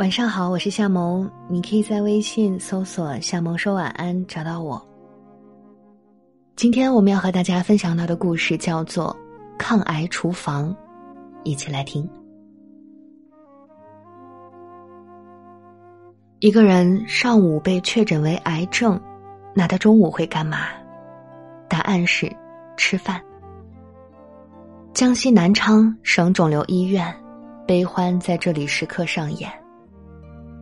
晚上好，我是夏萌，你可以在微信搜索“夏萌说晚安”找到我。今天我们要和大家分享到的故事叫做《抗癌厨房》，一起来听。一个人上午被确诊为癌症，那他中午会干嘛？答案是吃饭。江西南昌省肿瘤医院，悲欢在这里时刻上演。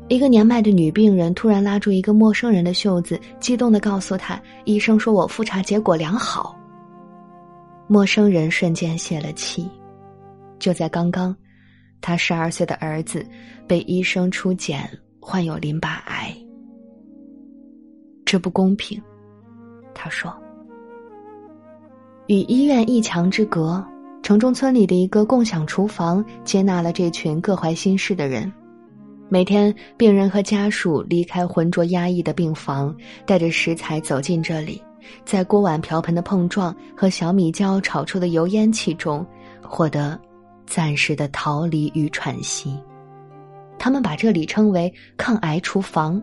一个年迈的女病人突然拉住一个陌生人的袖子，激动的告诉他：“医生说我复查结果良好。”陌生人瞬间泄了气。就在刚刚，他十二岁的儿子被医生初检患有淋巴癌。这不公平，他说。与医院一墙之隔，城中村里的一个共享厨房接纳了这群各怀心事的人。每天，病人和家属离开浑浊压抑的病房，带着食材走进这里，在锅碗瓢盆的碰撞和小米椒炒出的油烟气中，获得暂时的逃离与喘息。他们把这里称为“抗癌厨房”。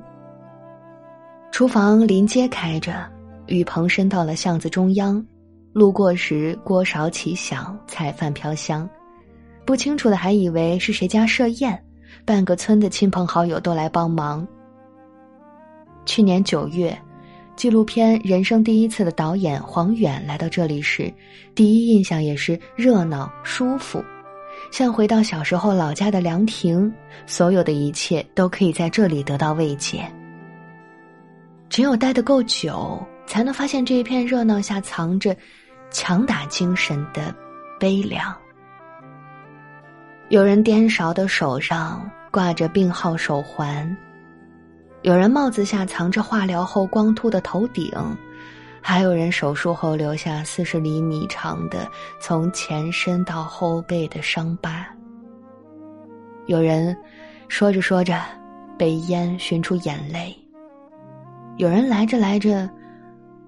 厨房临街开着，雨棚伸到了巷子中央，路过时锅勺齐响，菜饭飘香。不清楚的还以为是谁家设宴。半个村的亲朋好友都来帮忙。去年九月，纪录片《人生第一次》的导演黄远来到这里时，第一印象也是热闹舒服，像回到小时候老家的凉亭，所有的一切都可以在这里得到慰藉。只有待得够久，才能发现这一片热闹下藏着强打精神的悲凉。有人颠勺的手上挂着病号手环，有人帽子下藏着化疗后光秃的头顶，还有人手术后留下四十厘米长的从前身到后背的伤疤。有人说着说着被烟熏出眼泪，有人来着来着，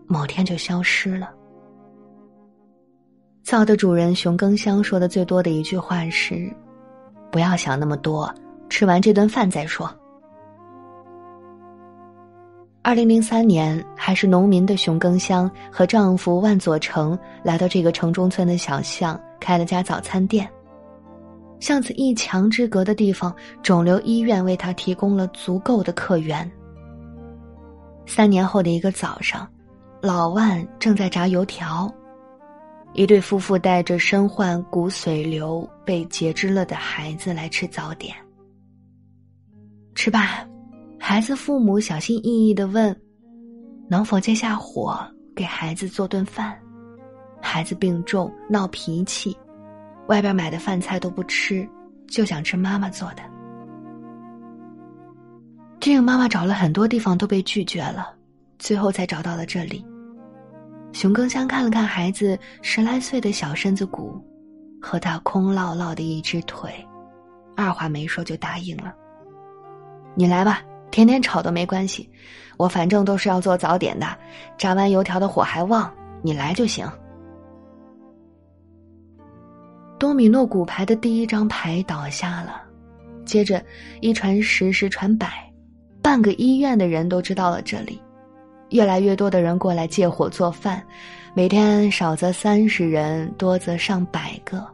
某天就消失了。灶的主人熊更香说的最多的一句话是。不要想那么多，吃完这顿饭再说。二零零三年，还是农民的熊更香和丈夫万佐成来到这个城中村的小巷，开了家早餐店。巷子一墙之隔的地方，肿瘤医院为他提供了足够的客源。三年后的一个早上，老万正在炸油条。一对夫妇带着身患骨髓瘤、被截肢了的孩子来吃早点。吃吧，孩子父母小心翼翼的问：“能否接下火给孩子做顿饭？”孩子病重，闹脾气，外边买的饭菜都不吃，就想吃妈妈做的。这个妈妈找了很多地方都被拒绝了，最后才找到了这里。熊更香看了看孩子十来岁的小身子骨，和他空落落的一只腿，二话没说就答应了。你来吧，天天吵都没关系，我反正都是要做早点的，炸完油条的火还旺，你来就行。多米诺骨牌的第一张牌倒下了，接着一传十，十传百，半个医院的人都知道了这里。越来越多的人过来借火做饭，每天少则三十人，多则上百个。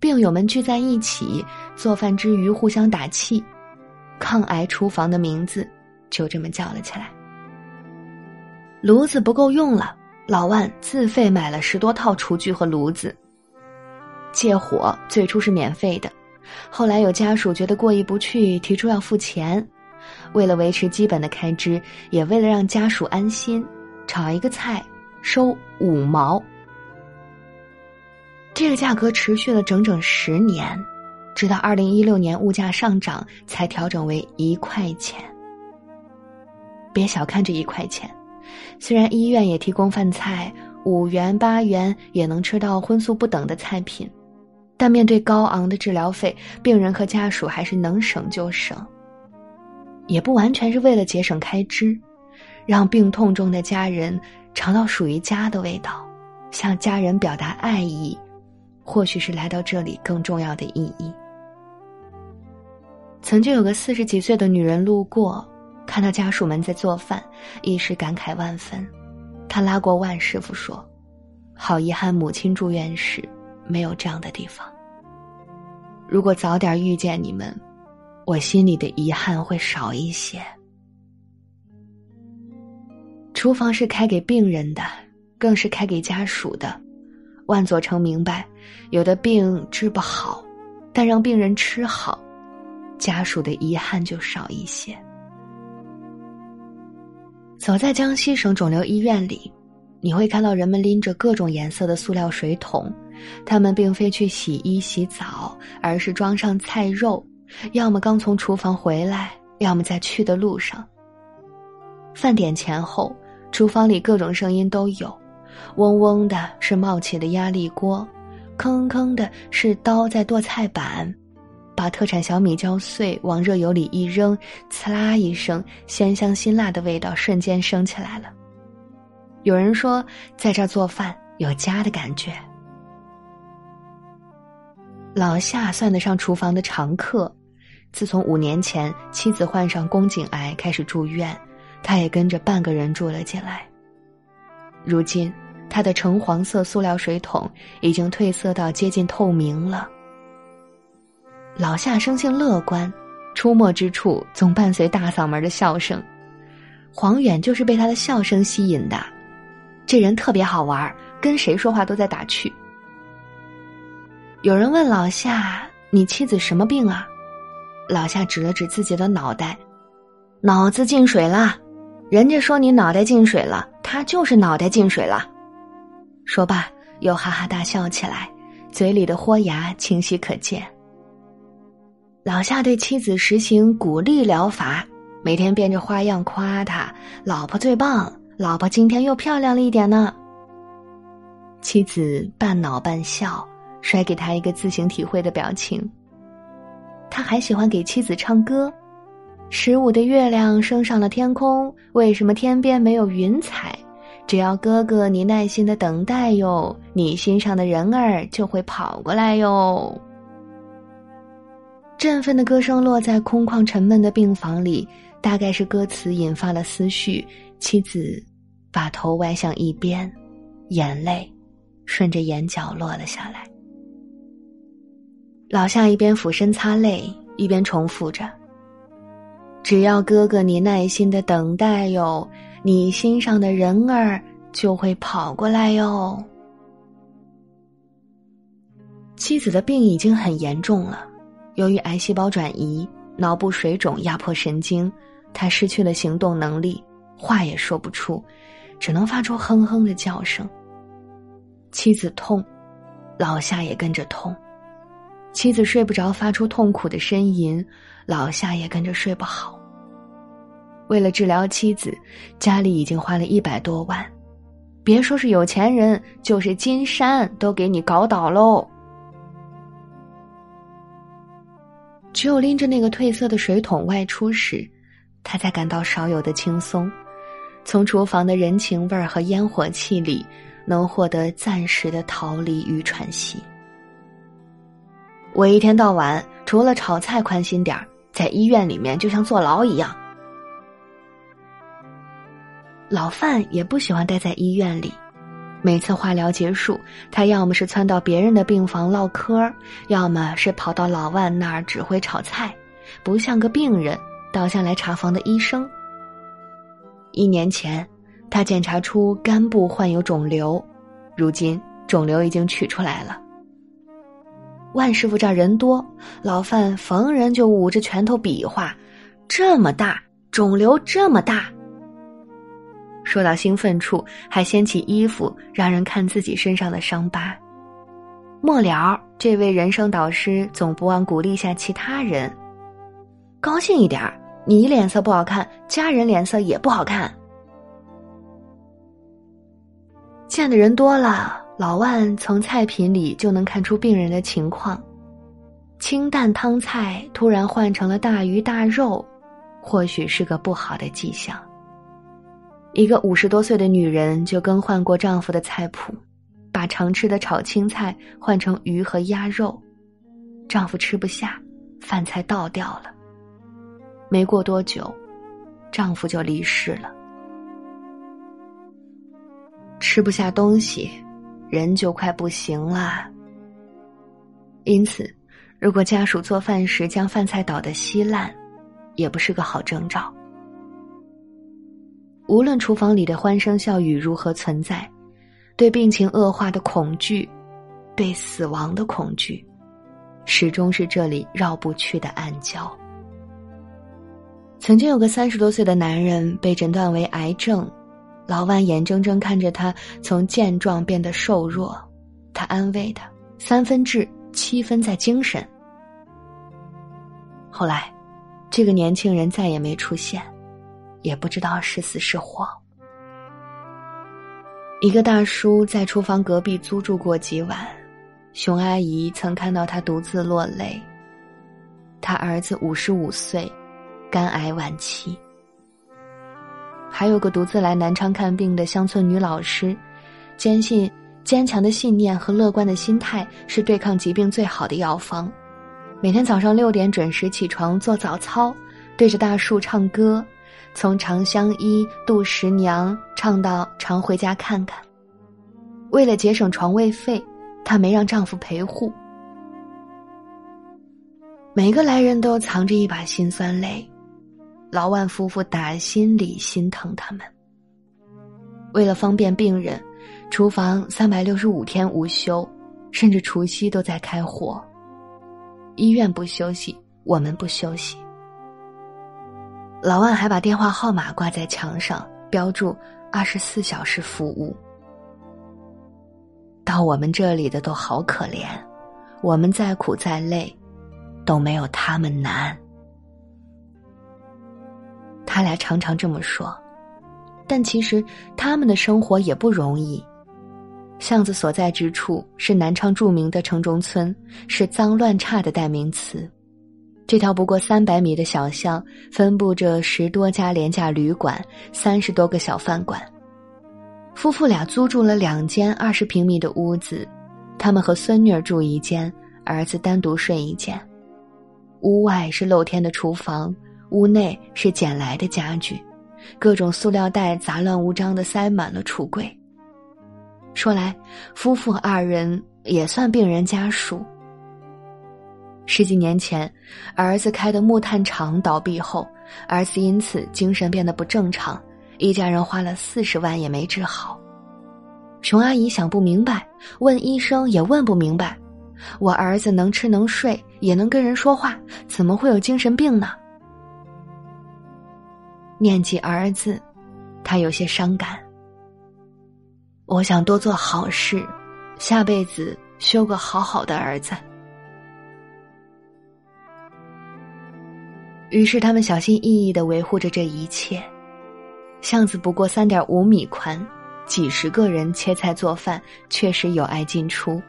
病友们聚在一起做饭之余互相打气，抗癌厨房的名字就这么叫了起来。炉子不够用了，老万自费买了十多套厨具和炉子。借火最初是免费的，后来有家属觉得过意不去，提出要付钱。为了维持基本的开支，也为了让家属安心，炒一个菜收五毛。这个价格持续了整整十年，直到二零一六年物价上涨才调整为一块钱。别小看这一块钱，虽然医院也提供饭菜，五元八元也能吃到荤素不等的菜品，但面对高昂的治疗费，病人和家属还是能省就省。也不完全是为了节省开支，让病痛中的家人尝到属于家的味道，向家人表达爱意，或许是来到这里更重要的意义。曾经有个四十几岁的女人路过，看到家属们在做饭，一时感慨万分。她拉过万师傅说：“好遗憾，母亲住院时没有这样的地方。如果早点遇见你们，我心里的遗憾会少一些。”厨房是开给病人的，更是开给家属的。万佐成明白，有的病治不好，但让病人吃好，家属的遗憾就少一些。走在江西省肿瘤医院里，你会看到人们拎着各种颜色的塑料水桶，他们并非去洗衣洗澡，而是装上菜肉，要么刚从厨房回来，要么在去的路上。饭点前后，厨房里各种声音都有。嗡嗡的是冒起的压力锅，吭吭的是刀在剁菜板，把特产小米椒碎往热油里一扔，呲啦一声，鲜香辛辣的味道瞬间升起来了。有人说，在这儿做饭有家的感觉。老夏算得上厨房的常客，自从五年前妻子患上宫颈癌开始住院，他也跟着半个人住了进来。如今。他的橙黄色塑料水桶已经褪色到接近透明了。老夏生性乐观，出没之处总伴随大嗓门的笑声。黄远就是被他的笑声吸引的，这人特别好玩，跟谁说话都在打趣。有人问老夏：“你妻子什么病啊？”老夏指了指自己的脑袋：“脑子进水了。人家说你脑袋进水了，他就是脑袋进水了。”说罢，又哈哈大笑起来，嘴里的豁牙清晰可见。老夏对妻子实行鼓励疗法，每天变着花样夸他：“老婆最棒，老婆今天又漂亮了一点呢。”妻子半恼半笑，甩给他一个自行体会的表情。他还喜欢给妻子唱歌：“十五的月亮升上了天空，为什么天边没有云彩？”只要哥哥你耐心的等待哟，你心上的人儿就会跑过来哟。振奋的歌声落在空旷沉闷的病房里，大概是歌词引发了思绪。妻子把头歪向一边，眼泪顺着眼角落了下来。老夏一边俯身擦泪，一边重复着：“只要哥哥你耐心的等待哟。”你心上的人儿就会跑过来哟。妻子的病已经很严重了，由于癌细胞转移、脑部水肿压迫神经，他失去了行动能力，话也说不出，只能发出哼哼的叫声。妻子痛，老夏也跟着痛。妻子睡不着，发出痛苦的呻吟，老夏也跟着睡不好。为了治疗妻子，家里已经花了一百多万，别说是有钱人，就是金山都给你搞倒喽。只有拎着那个褪色的水桶外出时，他才感到少有的轻松，从厨房的人情味儿和烟火气里，能获得暂时的逃离与喘息。我一天到晚除了炒菜宽心点儿，在医院里面就像坐牢一样。老范也不喜欢待在医院里，每次化疗结束，他要么是窜到别人的病房唠嗑，要么是跑到老万那儿指挥炒菜，不像个病人，倒像来查房的医生。一年前，他检查出肝部患有肿瘤，如今肿瘤已经取出来了。万师傅这儿人多，老范逢人就捂着拳头比划：“这么大肿瘤，这么大。”说到兴奋处，还掀起衣服让人看自己身上的伤疤。末了，这位人生导师总不忘鼓励下其他人：“高兴一点你脸色不好看，家人脸色也不好看。”见的人多了，老万从菜品里就能看出病人的情况。清淡汤菜突然换成了大鱼大肉，或许是个不好的迹象。一个五十多岁的女人就更换过丈夫的菜谱，把常吃的炒青菜换成鱼和鸭肉，丈夫吃不下，饭菜倒掉了。没过多久，丈夫就离世了。吃不下东西，人就快不行了。因此，如果家属做饭时将饭菜捣得稀烂，也不是个好征兆。无论厨房里的欢声笑语如何存在，对病情恶化的恐惧，对死亡的恐惧，始终是这里绕不去的暗礁。曾经有个三十多岁的男人被诊断为癌症，老万眼睁睁看着他从健壮变得瘦弱，他安慰他：“三分治，七分在精神。”后来，这个年轻人再也没出现。也不知道是死是活。一个大叔在厨房隔壁租住过几晚，熊阿姨曾看到他独自落泪。他儿子五十五岁，肝癌晚期。还有个独自来南昌看病的乡村女老师，坚信坚强的信念和乐观的心态是对抗疾病最好的药方。每天早上六点准时起床做早操，对着大树唱歌。从《长相依》《杜十娘》唱到常回家看看。为了节省床位费，她没让丈夫陪护。每个来人都藏着一把辛酸泪，老万夫妇打心里心疼他们。为了方便病人，厨房三百六十五天无休，甚至除夕都在开火。医院不休息，我们不休息。老万还把电话号码挂在墙上，标注“二十四小时服务”。到我们这里的都好可怜，我们再苦再累，都没有他们难。他俩常常这么说，但其实他们的生活也不容易。巷子所在之处是南昌著名的城中村，是脏乱差的代名词。这条不过三百米的小巷，分布着十多家廉价旅馆，三十多个小饭馆。夫妇俩租住了两间二十平米的屋子，他们和孙女儿住一间，儿子单独睡一间。屋外是露天的厨房，屋内是捡来的家具，各种塑料袋杂乱无章的塞满了橱柜。说来，夫妇二人也算病人家属。十几年前，儿子开的木炭厂倒闭后，儿子因此精神变得不正常，一家人花了四十万也没治好。熊阿姨想不明白，问医生也问不明白。我儿子能吃能睡，也能跟人说话，怎么会有精神病呢？念及儿子，他有些伤感。我想多做好事，下辈子修个好好的儿子。于是他们小心翼翼的维护着这一切。巷子不过三点五米宽，几十个人切菜做饭，确实有碍进出。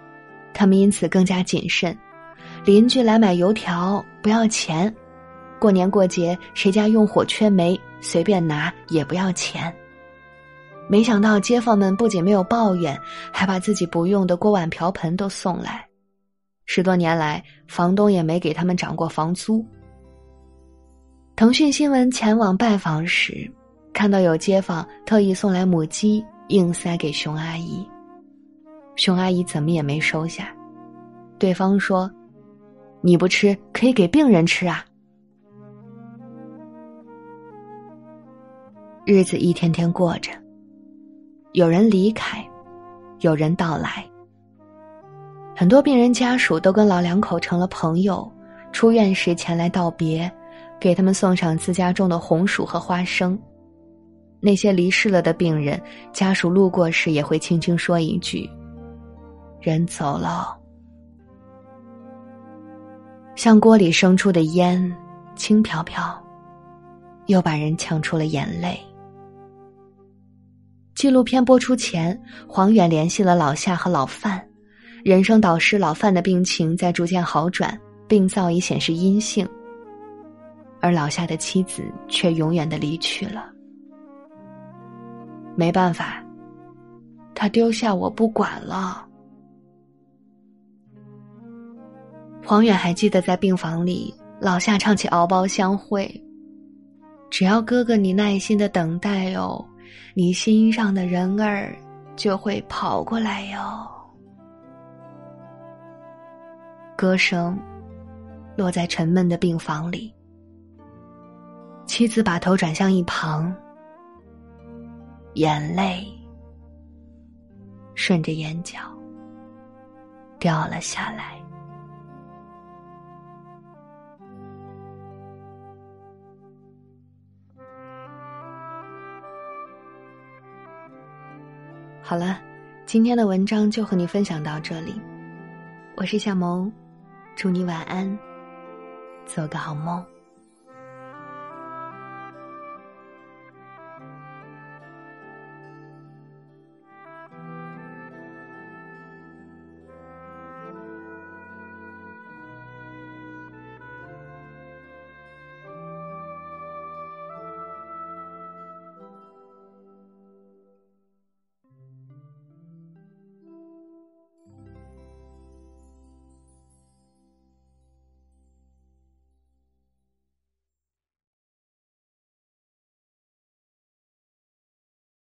他们因此更加谨慎。邻居来买油条不要钱，过年过节谁家用火缺煤，随便拿也不要钱。没想到街坊们不仅没有抱怨，还把自己不用的锅碗瓢盆都送来。十多年来，房东也没给他们涨过房租。腾讯新闻前往拜访时，看到有街坊特意送来母鸡，硬塞给熊阿姨。熊阿姨怎么也没收下，对方说：“你不吃，可以给病人吃啊。”日子一天天过着，有人离开，有人到来。很多病人家属都跟老两口成了朋友，出院时前来道别。给他们送上自家种的红薯和花生。那些离世了的病人家属路过时，也会轻轻说一句：“人走了。”像锅里生出的烟，轻飘飘，又把人呛出了眼泪。纪录片播出前，黄远联系了老夏和老范，人生导师老范的病情在逐渐好转，病灶已显示阴性。而老夏的妻子却永远的离去了。没办法，他丢下我不管了。黄远还记得在病房里，老夏唱起《敖包相会》，只要哥哥你耐心的等待哟，你心上的人儿就会跑过来哟。歌声落在沉闷的病房里，妻子把头转向一旁，眼泪顺着眼角掉了下来。好了，今天的文章就和你分享到这里。我是夏萌，祝你晚安，做个好梦。